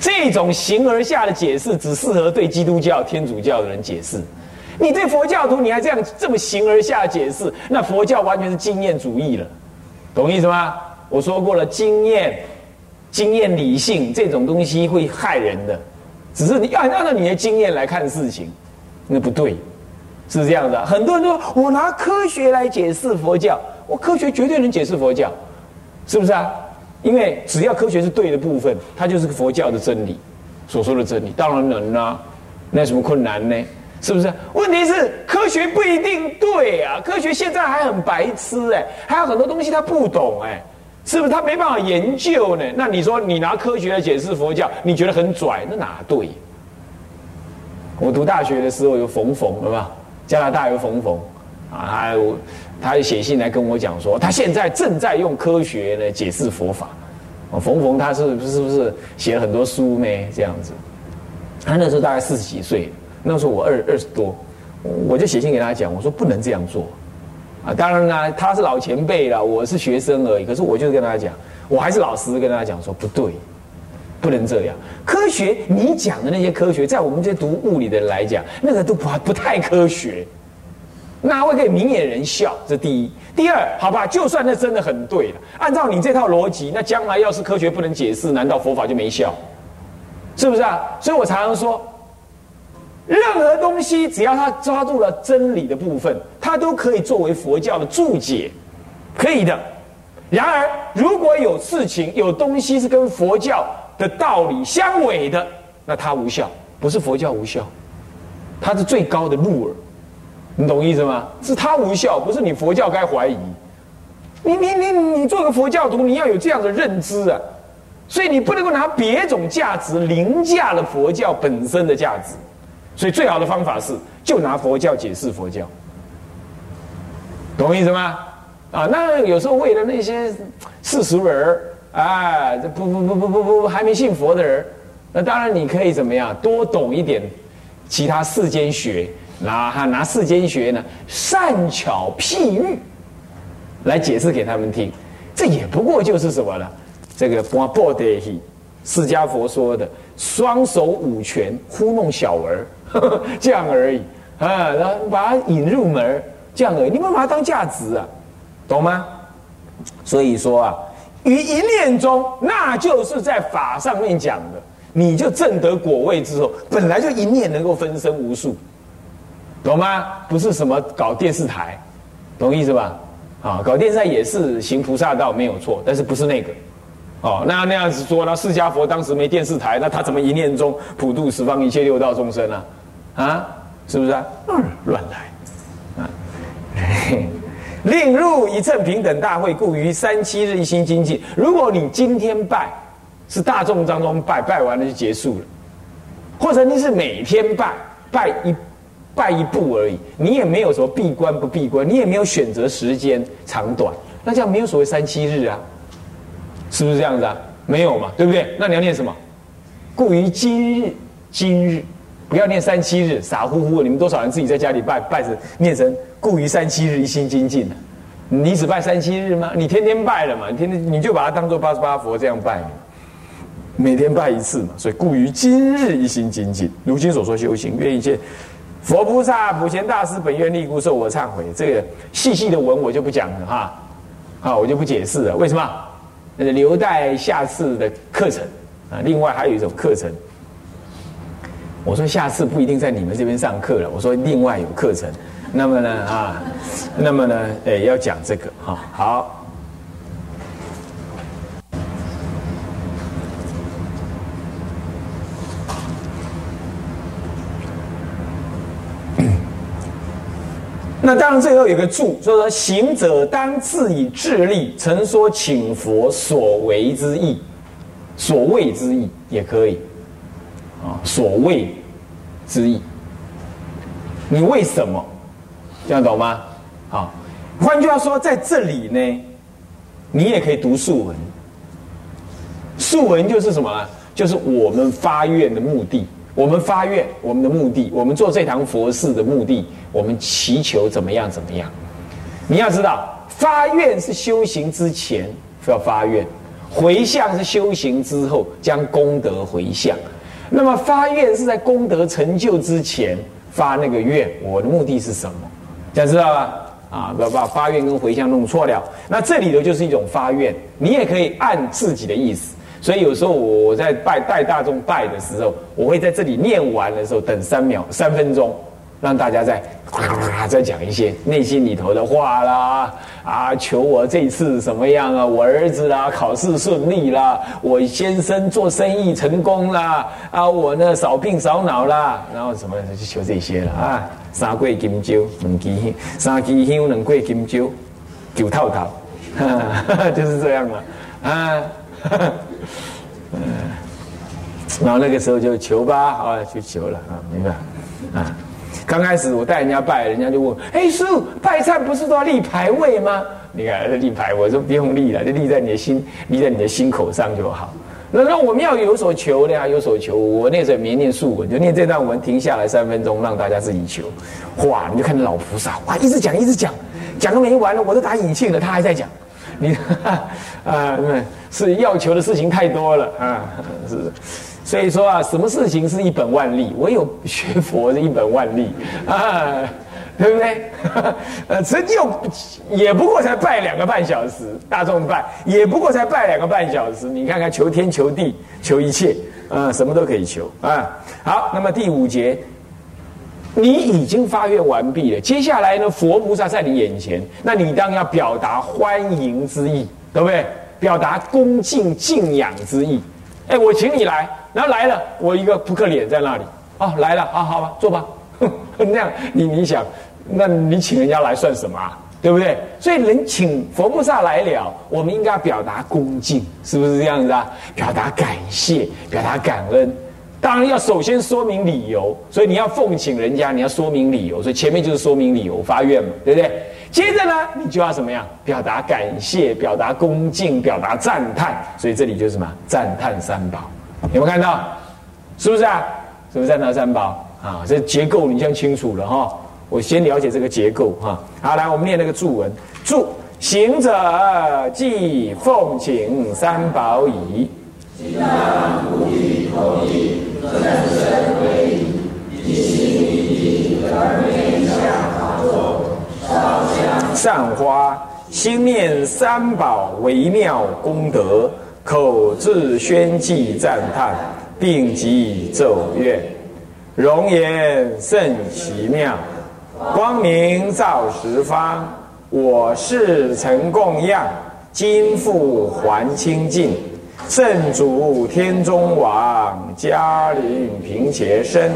这种形而下的解释，只适合对基督教、天主教的人解释。你对佛教徒，你还这样这么形而下解释，那佛教完全是经验主义了，懂意思吗？我说过了，经验、经验理性这种东西会害人的，只是你要按照你的经验来看事情，那不对，是这样的。很多人都说我拿科学来解释佛教，我科学绝对能解释佛教，是不是啊？因为只要科学是对的部分，它就是佛教的真理，所说的真理，当然能啊，那有什么困难呢？是不是？问题是科学不一定对啊，科学现在还很白痴哎，还有很多东西他不懂哎，是不是？他没办法研究呢？那你说你拿科学来解释佛教，你觉得很拽？那哪对？我读大学的时候有冯冯，对吧？加拿大有冯冯啊，他他写信来跟我讲说，他现在正在用科学呢解释佛法。哦，冯冯他是不是不是写了很多书呢？这样子，他那时候大概四十几岁。那时候我二二十多，我就写信给他讲，我说不能这样做，啊，当然啦，他是老前辈了，我是学生而已。可是我就是跟他讲，我还是老实跟他讲说，不对，不能这样。科学，你讲的那些科学，在我们这些读物理的人来讲，那个都不不太科学，那会给明眼人笑。这第一，第二，好吧，就算那真的很对了，按照你这套逻辑，那将来要是科学不能解释，难道佛法就没效？是不是啊？所以我常常说。任何东西，只要他抓住了真理的部分，它都可以作为佛教的注解，可以的。然而，如果有事情、有东西是跟佛教的道理相违的，那它无效，不是佛教无效，它是最高的入耳。你懂意思吗？是它无效，不是你佛教该怀疑。你你你你做个佛教徒，你要有这样的认知啊，所以你不能够拿别种价值凌驾了佛教本身的价值。所以最好的方法是，就拿佛教解释佛教，懂意思吗？啊，那有时候为了那些世俗人啊，这不不不不不不还没信佛的人，那当然你可以怎么样，多懂一点其他世间学，拿哈拿世间学呢，善巧譬喻来解释给他们听，这也不过就是什么呢？这个波波德希释迦佛说的双手五拳呼弄小儿。这样而已啊，然后把它引入门，这样而已。你们把它当价值啊，懂吗？所以说啊，于一念中，那就是在法上面讲的，你就证得果位之后，本来就一念能够分身无数，懂吗？不是什么搞电视台，懂意思吧？啊，搞电视台也是行菩萨道没有错，但是不是那个。哦，那那样子说，那释迦佛当时没电视台，那他怎么一念中普度十方一切六道众生呢？啊，是不是啊？乱来啊！令入一乘平等大会，故于三七日一心精进。如果你今天拜，是大众当中拜，拜完了就结束了；或者你是每天拜，拜一拜一步而已，你也没有什么闭关不闭关，你也没有选择时间长短，那这样没有所谓三七日啊，是不是这样子啊？没有嘛，对不对？那你要念什么？故于今日，今日。不要念三七日，傻乎乎的。你们多少人自己在家里拜拜着念成故于三七日一心精进呢？你只拜三七日吗？你天天拜了嘛？天天你就把它当做八十八佛这样拜，每天拜一次嘛。所以故于今日一心精进，如今所说修行，愿一切佛菩萨、普贤大师本愿力故受我忏悔。这个细细的文我就不讲了哈，好，我就不解释了。为什么？那留待下次的课程啊。另外还有一种课程。我说下次不一定在你们这边上课了。我说另外有课程，那么呢啊，那么呢，诶，要讲这个哈。好，那当然最后有个注，说说行者当自以智力，曾说请佛所为之意，所谓之意也可以。啊，所谓之意，你为什么这样懂吗？好，换句话说，在这里呢，你也可以读素文。素文就是什么？就是我们发愿的目的。我们发愿，我们的目的，我们做这堂佛事的目的，我们祈求怎么样怎么样？你要知道，发愿是修行之前要发愿。回向是修行之后将功德回向，那么发愿是在功德成就之前发那个愿。我的目的是什么？大家知道吧？啊，不要把发愿跟回向弄错了。那这里头就是一种发愿，你也可以按自己的意思。所以有时候我在拜带大众拜的时候，我会在这里念完的时候等三秒、三分钟。让大家再再讲一些内心里头的话啦，啊，求我这次怎么样啊？我儿子啦，考试顺利啦，我先生做生意成功啦，啊，我呢少病少恼啦，然后什么就求这些了啊？三桂金蕉，两支香，三支香，两桂金蕉，九套套，就是这样了啊。嗯，然后那个时候就求吧，啊，去求了啊，明白啊。刚开始我带人家拜，人家就问：“哎，师傅，拜忏不是都要立牌位吗？”你看这立牌，我说不用立了，就立在你的心，立在你的心口上就好。那那我们要有所求的呀，有所求。我那时候没念素文，就念这段文，停下来三分钟，让大家自己求。哇，你就看到老菩萨，哇，一直讲，一直讲，讲都没完了，我都打引磬了，他还在讲。你 啊，是要求的事情太多了啊，是。所以说啊，什么事情是一本万利？唯有学佛是一本万利啊，对不对？呃，成就也不过才拜两个半小时，大众拜也不过才拜两个半小时。你看看，求天求地求一切，啊，什么都可以求啊。好，那么第五节，你已经发愿完毕了。接下来呢，佛菩萨在你眼前，那你当要表达欢迎之意，对不对？表达恭敬敬仰之意。哎，我请你来。然后来了，我一个扑克脸在那里。哦，来了，啊，好吧，坐吧。哼 那样，你你想，那你请人家来算什么啊？对不对？所以人请佛菩萨来了，我们应该表达恭敬，是不是这样子啊？表达感谢，表达感恩。当然要首先说明理由，所以你要奉请人家，你要说明理由。所以前面就是说明理由，发愿嘛，对不对？接着呢，你就要怎么样？表达感谢，表达恭敬，表达赞叹。所以这里就是什么？赞叹三宝。有没有看到？是不是啊？是不是在那三宝啊？这结构你先清楚了哈。我先了解这个结构哈。好，来我们念那个注文。注行者即奉请三宝矣。善花心念三宝微妙功德。口自宣记赞叹，并即奏乐，容颜甚奇妙，光明照十方。我是曾供养，今复还清净。圣主天中王，嘉陵平且身，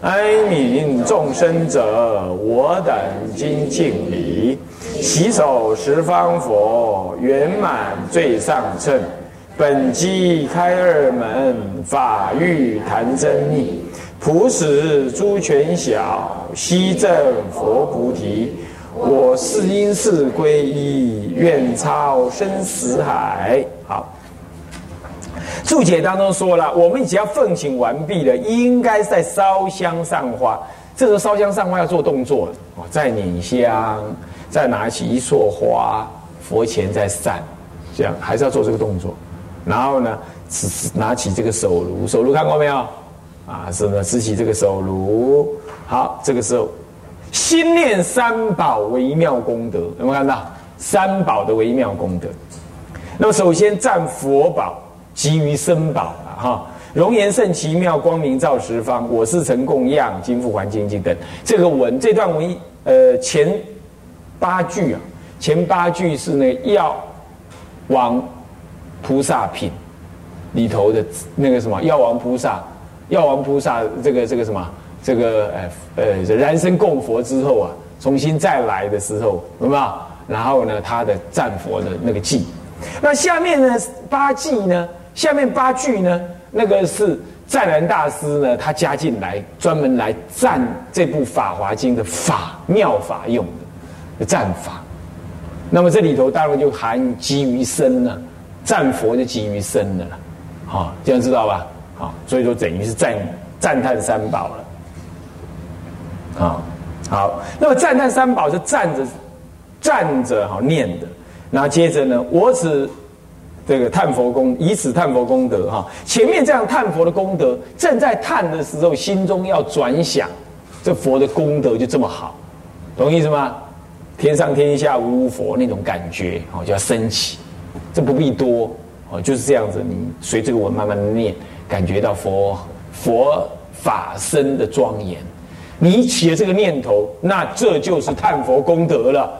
哀悯众生者，我等今敬礼。洗手十方佛，圆满最上乘。本机开二门，法欲谈真密，普使诸权小，悉证佛菩提。我是因是归依，愿超生死海。好，注解当中说了，我们只要奉请完毕了，应该在烧香上花。这时候烧香上花要做动作哦，再捻香，再拿起一束花，佛前再散，这样还是要做这个动作。然后呢，拿起这个手炉，手炉看过没有？啊，是呢，持起这个手炉。好，这个时候心念三宝微妙功德，有没有看到三宝的微妙功德？那么首先赞佛宝，集于身宝了哈。容颜甚奇妙，光明照十方。我是成供养，今复还清净等。这个文这段文，呃，前八句啊，前八句是那药王。菩萨品里头的那个什么药王菩萨，药王菩萨这个这个什么这个呃呃燃身供佛之后啊，重新再来的时候，有没有？然后呢，他的赞佛的那个偈。那下面呢八偈呢，下面八句呢，那个是湛然大师呢，他加进来专门来赞这部《法华经》的法妙法用的赞法。那么这里头当然就含基于身了。赞佛就基于身的了，好，这样知道吧？好，所以说等于是赞赞叹三宝了，好，好，那么赞叹三宝是站着站着好念的，然后接着呢，我只这个叹佛功，以此叹佛功德哈。前面这样叹佛的功德，正在叹的时候，心中要转想，这佛的功德就这么好，懂意思吗？天上天下无佛那种感觉哦，就要升起。这不必多哦，就是这样子。你随这个文慢慢的念，感觉到佛佛法身的庄严。你起了这个念头，那这就是叹佛功德了，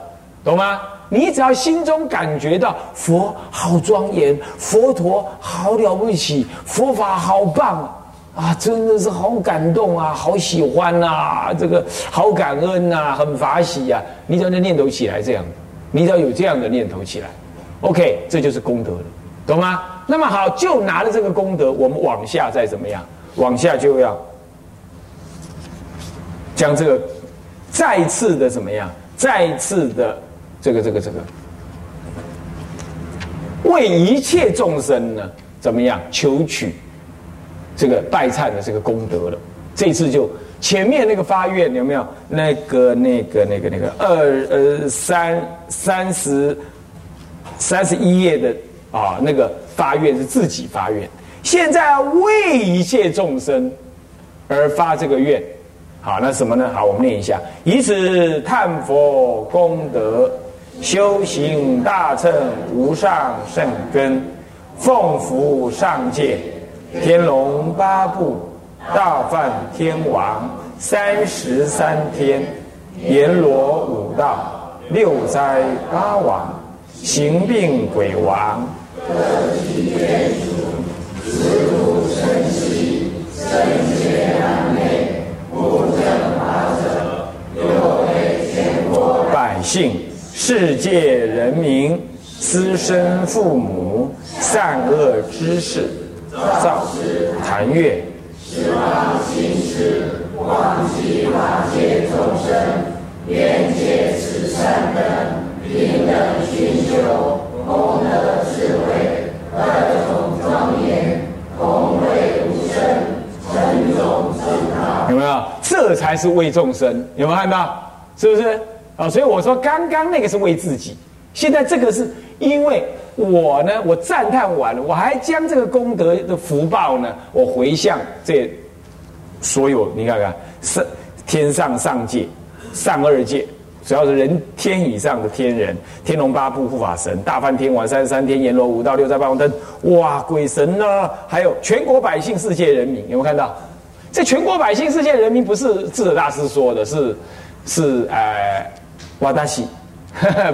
懂吗？你只要心中感觉到佛好庄严，佛陀好了不起，佛法好棒啊，真的是好感动啊，好喜欢呐，这个好感恩呐，很法喜呀。你只要念头起来这样，你只要有这样的念头起来，OK，这就是功德了，懂吗？那么好，就拿着这个功德，我们往下再怎么样？往下就要。将这个再次的怎么样？再次的这个这个这个，为一切众生呢怎么样求取这个拜忏的这个功德了？这次就前面那个发愿有没有？那个那个那个那个二呃三三十三十一页的啊那个发愿是自己发愿，现在为一切众生而发这个愿。好，那什么呢？好，我们念一下：以此叹佛功德，修行大乘无上圣根，奉福上界，天龙八部，大梵天王，三十三天，阎罗五道，六灾八王，行病鬼王，各级天属，十土神息，圣洁难内。百姓、世界人民、私生父母、善恶之事，造禅悦，十方行持，广济法界众生，愿解此善根，平等寻求，功德智慧，二种庄严，同为无生，成种。有没有？这才是为众生，有没有看到？是不是？啊，所以我说刚刚那个是为自己，现在这个是因为我呢，我赞叹完了，我还将这个功德的福报呢，我回向这所有，你看看，是天上上界、上二界，主要是人天以上的天人、天龙八部护法神、大梵天王、三十三天阎罗五道六道八王灯，哇，鬼神呢，还有全国百姓、世界人民，有没有看到？这全国百姓、世界人民不是智者大师说的，是是呃。瓦达西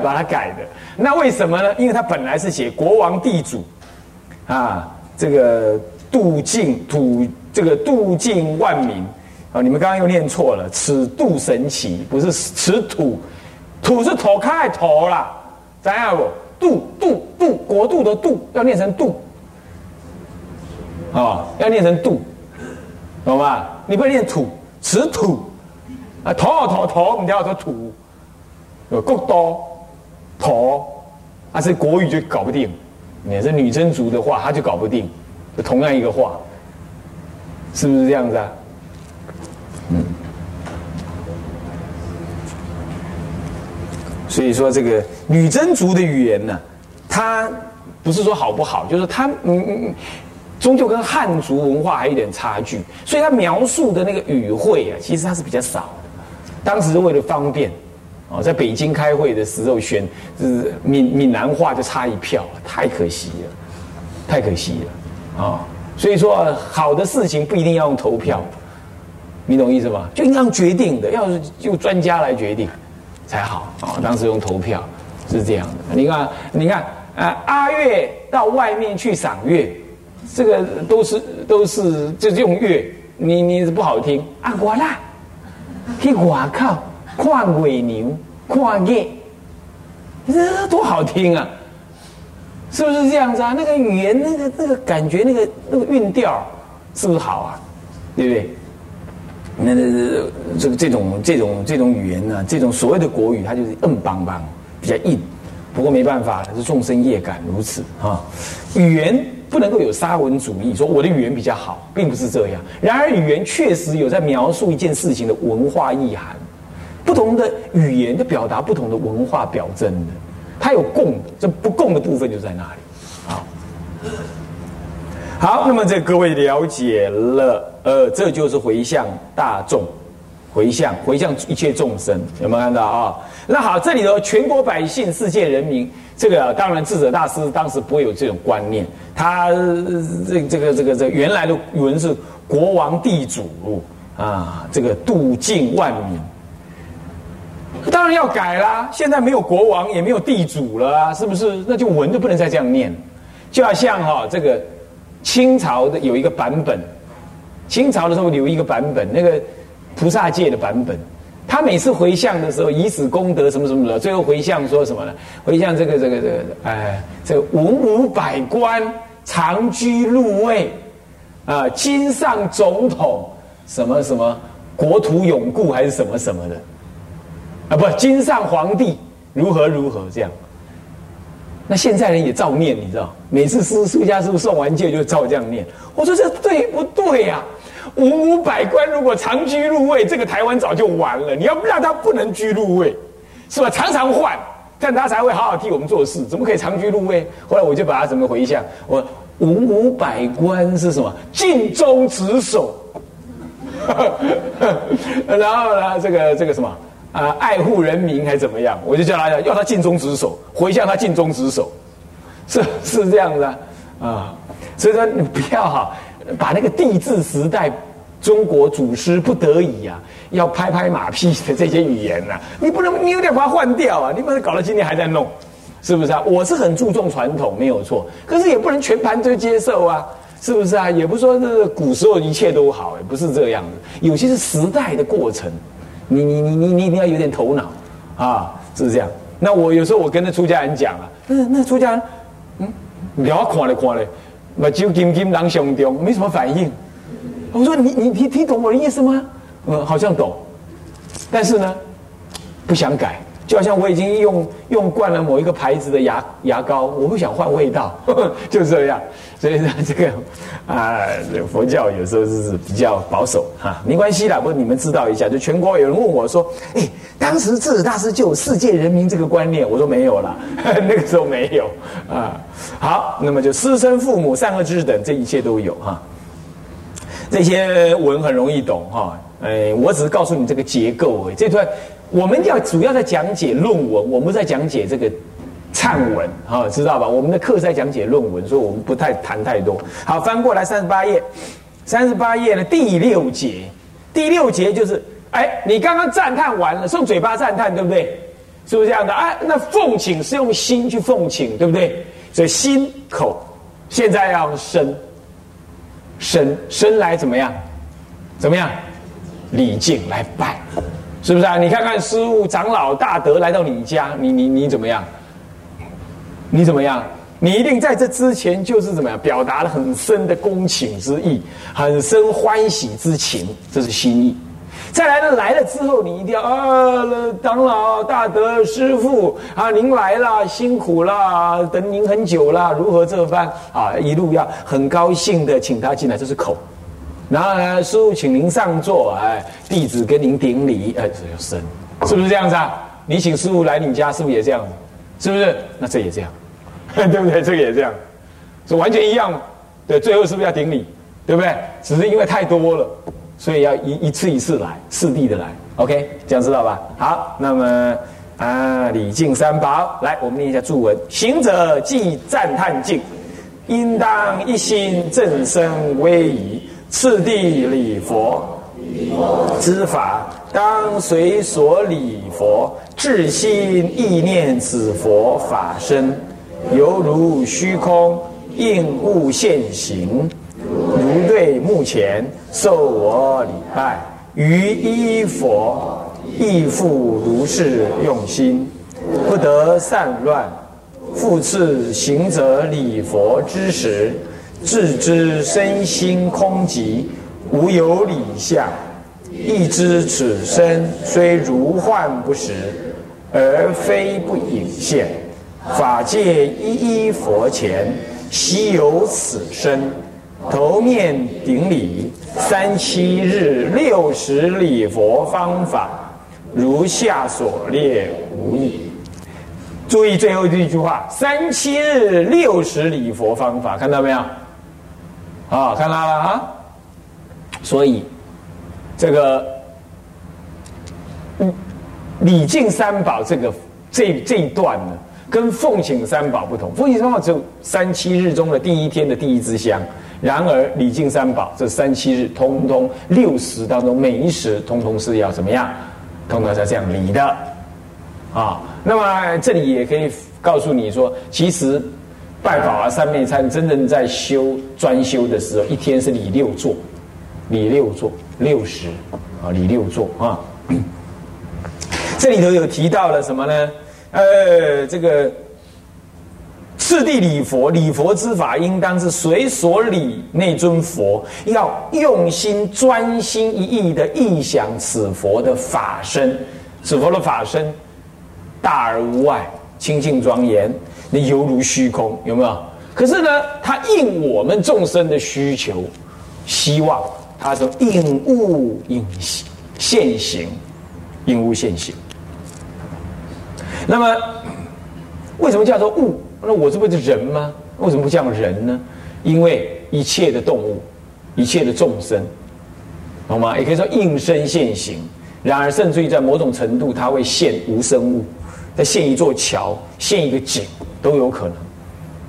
把它改的，那为什么呢？因为他本来是写国王地主啊，这个度尽土，这个度尽万民啊。你们刚刚又念错了，此度神奇不是此土，土是头开头啦，知道不？度度度国度的度要念成度，哦，要念成度，懂吗？你不要念土，此土啊，头头头，你要说土。有够多头，但是国语就搞不定。你是女真族的话，他就搞不定。就同样一个话，是不是这样子啊？嗯。所以说，这个女真族的语言呢，它不是说好不好，就是它嗯嗯嗯，终究跟汉族文化还有点差距。所以它描述的那个语汇啊，其实它是比较少的。当时是为了方便。哦，在北京开会的时候选，是闽闽南话就差一票，太可惜了，太可惜了，啊！所以说，好的事情不一定要用投票，你懂意思吗？就应当决定的，要是就专家来决定才好啊！当时用投票是这样的。你看，你看，啊，阿月到外面去赏月，这个都是都是就是用月，你你是不好听啊！我啦，去我靠。看尾牛，看月，这多好听啊！是不是这样子啊？那个语言，那个那个感觉，那个那个韵调，是不是好啊？对不对？那这个这种这种这种语言呢，这种所谓的国语，它就是硬邦邦，比较硬。不过没办法，是众生业感如此啊。语言不能够有沙文主义，说我的语言比较好，并不是这样。然而，语言确实有在描述一件事情的文化意涵。不同的语言就表达不同的文化表征的，它有共的，这不共的部分就在那里。好，好，那么这各位了解了，呃，这就是回向大众，回向回向一切众生，有没有看到啊？那好，这里头全国百姓、世界人民，这个当然智者大师当时不会有这种观念，他这这个这个这原来的语文是国王地主啊，这个度尽万民，当然要改啦。现在没有国王，也没有地主了啊，是不是？那就文就不能再这样念，就要像哈这个。清朝的有一个版本，清朝的时候有一个版本，那个菩萨界的版本，他每次回向的时候，以此功德什么什么的，最后回向说什么呢？回向这个这个这个，哎，这个文武百官长居禄位，啊，金上总统什么什么国土永固还是什么什么的，啊，不，金上皇帝如何如何这样。那现在人也照念，你知道？每次师出家师傅送完戒就照这样念。我说这对不对呀？文武百官如果长居入位，这个台湾早就完了。你要让他不能居入位，是吧？常常换，但他才会好好替我们做事。怎么可以长居入位？后来我就把他怎么回向？我文武百官是什么？尽忠职守。然后呢？这个这个什么？啊，爱护人民还怎么样？我就叫他要他尽忠职守，回向他尽忠职守，是是这样的啊。所以说你不要哈，把那个帝制时代中国祖师不得已啊，要拍拍马屁的这些语言呐，你不能你有点把它换掉啊，你不能搞到今天还在弄，是不是啊？我是很注重传统，没有错，可是也不能全盘都接受啊，是不是啊？也不说是古时候一切都好，也不是这样的，有些是时代的过程。你你你你你一定要有点头脑，啊，是这样。那我有时候我跟那出家人讲啊，那那出家人，嗯，聊看了看了，目睭金金狼相中，没什么反应。我说你你听听懂我的意思吗？嗯，好像懂，但是呢，不想改。就好像我已经用用惯了某一个牌子的牙牙膏，我不想换味道，就这样。所以呢，这个啊，佛教有时候是比较保守哈，没关系啦。不过你们知道一下，就全国有人问我说：“哎，当时智者大师就有世界人民这个观念？”我说没有了，那个时候没有啊。好，那么就师生父母善恶知识等，这一切都有哈。这些文很容易懂哈。哎，我只是告诉你这个结构。这段。我们要主要在讲解论文，我们在讲解这个忏文，哈，知道吧？我们的课在讲解论文，所以我们不太谈太多。好，翻过来三十八页，三十八页呢第六节，第六节就是，哎，你刚刚赞叹完了，用嘴巴赞叹，对不对？是不是这样的？哎，那奉请是用心去奉请，对不对？所以心口现在要身，身身来怎么样？怎么样？礼敬来拜。是不是啊？你看看师傅长老大德来到你家，你你你怎么样？你怎么样？你一定在这之前就是怎么样，表达了很深的恭请之意，很深欢喜之情，这是心意。再来呢，来了之后你一定要啊，长老大德师傅啊，您来了，辛苦了，等您很久了，如何这般啊？一路要很高兴的请他进来，这是口。然后呢，师傅，请您上座，哎，弟子跟您顶礼，哎，这就身，是不是这样子啊？你请师傅来你家，是不是也这样子？是不是？那这也这样，对不对？这个也这样，是完全一样。对，最后是不是要顶礼？对不对？只是因为太多了，所以要一一次一次来，次第的来。OK，这样知道吧？好，那么啊，礼敬三宝，来，我们念一下注文：行者既赞叹敬，应当一心正身威仪。次第礼佛，知法当随所礼佛，至心意念此佛法身，犹如虚空应物现形，如对目前受我礼拜，于依佛亦复如是用心，不得散乱。复次行者礼佛之时。自知身心空寂，无有理相；亦知此身虽如幻不实，而非不隐现。法界一一佛前，悉有此身。头面顶礼，三七日六十礼佛方法，如下所列无异。注意最后这一句话：三七日六十礼佛方法，看到没有？啊，看到了啊。所以这个嗯，礼敬三宝这个这这一段呢，跟奉请三宝不同。奉请三宝只有三七日中的第一天的第一支香，然而礼敬三宝这三七日，通通六十当中每一时，通通是要怎么样？通通是这样礼的啊。那么这里也可以告诉你说，其实拜宝啊、三昧餐，真正在修专修的时候，一天是礼六座，礼六座六十啊，礼六座啊。这里头有提到了什么呢？呃，这个次第礼佛，礼佛之法应当是随所礼那尊佛，要用心专心一意的意想此佛的法身，此佛的法身大而无外，清净庄严，那犹如虚空，有没有？可是呢，它应我们众生的需求，希望它说应物应现行，应物现行。那么，为什么叫做物？那我这不是人吗？为什么不叫人呢？因为一切的动物，一切的众生，懂吗？也可以说应身现形。然而，甚至于在某种程度，它会现无生物，再现一座桥，现一个井，都有可能，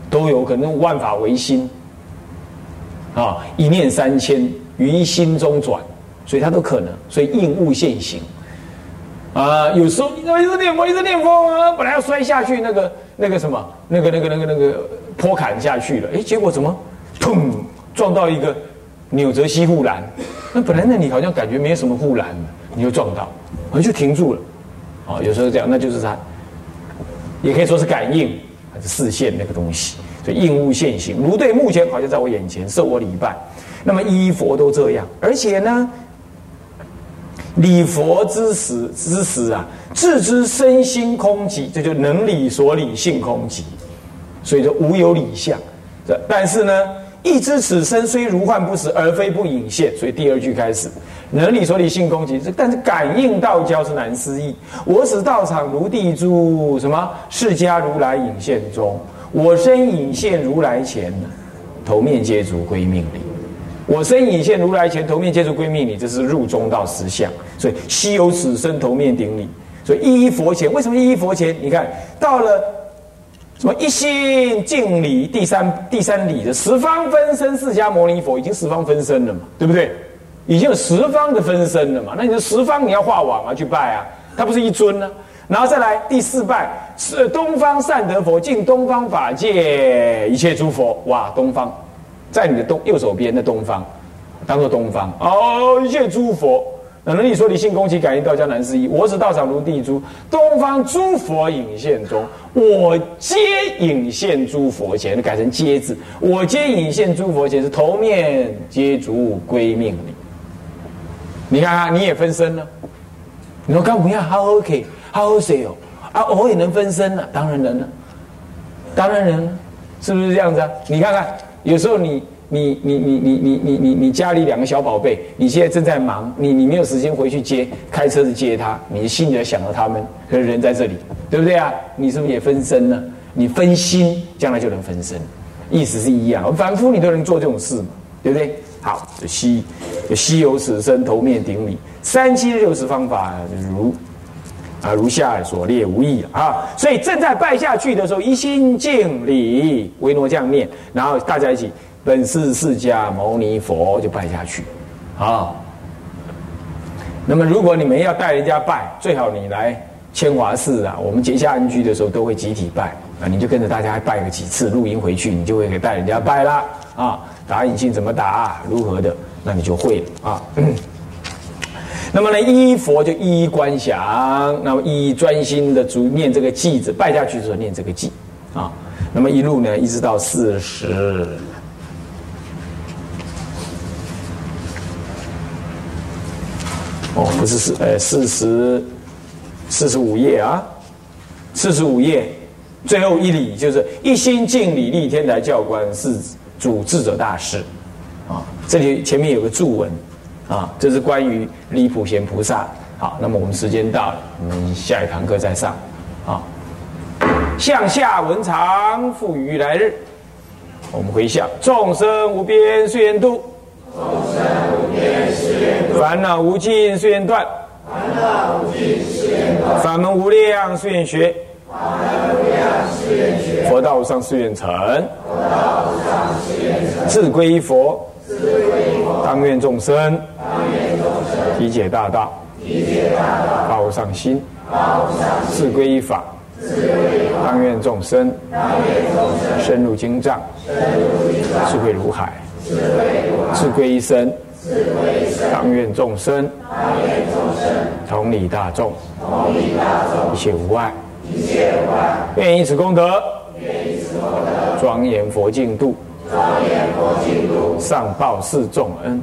都有可能万法唯心啊！一念三千，于心中转，所以它都可能。所以应物现形。啊，有时候你怎么一直念佛，一直念佛？本来要摔下去，那个那个什么，那个那个那个那个坡坎下去了，哎，结果怎么，砰，撞到一个纽泽西护栏。那本来那里好像感觉没什么护栏，你就撞到，我就停住了。啊，有时候这样，那就是它，也可以说是感应还是视线那个东西，所以应物现形。如对目前好像在我眼前受我礼拜，那么依佛都这样，而且呢。礼佛之时之时啊，自知身心空寂，这就能理所理性空寂，所以说无有理相。这但是呢，亦知此身虽如幻不实，而非不隐现。所以第二句开始，能理所理性空寂，这但是感应道交是难思议。我使道场如地珠，什么释迦如来隐现中，我身隐现如来前，头面接足归命理。我身隐现如来前，头面接触归命礼，这是入中道实相。所以西有此身，头面顶礼。所以一一佛前，为什么一一佛前？你看到了什么一心敬礼，第三第三礼的十方分身释迦牟尼佛，已经十方分身了嘛，对不对？已经有十方的分身了嘛。那你的十方你要画网啊去拜啊，它不是一尊呢。然后再来第四拜是东方善德佛，敬东方法界一切诸佛。哇，东方。在你的东右手边的东方，当做东方哦，一切诸佛，那能力说你性空寂感应道交难思议。我使道场如地珠，东方诸佛隐现中，我皆隐现诸佛前，改成皆字，我皆隐现诸佛前是头面皆足归命礼。你看看，你也分身了。你说干不要好 OK，好 OK 哦，啊，我也能分身了，当然能了，当然能，是不是这样子啊？你看看。有时候你你你你你你你你你家里两个小宝贝，你现在正在忙，你你没有时间回去接，开车子接他，你心里在想着他们，可是人在这里，对不对啊？你是不是也分身呢？你分心，将来就能分身，意思是一样。反复你都能做这种事嘛，对不对？好，西西有此身，头面顶礼，三七六十方法如。啊，如下所列无异啊，所以正在拜下去的时候，一心敬礼，维诺这样念，然后大家一起，本是释迦牟尼佛就拜下去，啊。那么如果你们要带人家拜，最好你来千华寺啊，我们结下安居的时候都会集体拜啊，你就跟着大家拜个几次，录音回去，你就会给带人家拜啦啊，打引信怎么打，如何的，那你就会了啊。那么呢，依佛就一一观想，那么一一专心的读念这个偈子，拜下去的时候念这个偈，啊，那么一路呢，一直到四十，哦，不是四，呃，四十，四十五页啊，四十五页，最后一礼就是一心敬礼立天台教官是主智者大师，啊，这里前面有个注文。啊，这是关于离普贤菩萨。好，那么我们时间到了，我们下一堂课再上。啊，向下文长，复于来日。我们回向：众生无边誓愿度，众生无边誓愿度；烦恼无尽誓愿断，烦恼无尽誓愿断；法门无量誓愿学，法门无量誓愿学；佛道无上誓愿成，佛道无上誓愿成；自归依佛，自归依佛；当愿众生，当愿众生；体解大道，体解大道；发无上心，发无上心；自归依法。当愿众生深入经藏，智慧如海；智慧一生，当愿众生同理大众，一切无碍。愿以此功德，庄严佛净土，上报四重恩，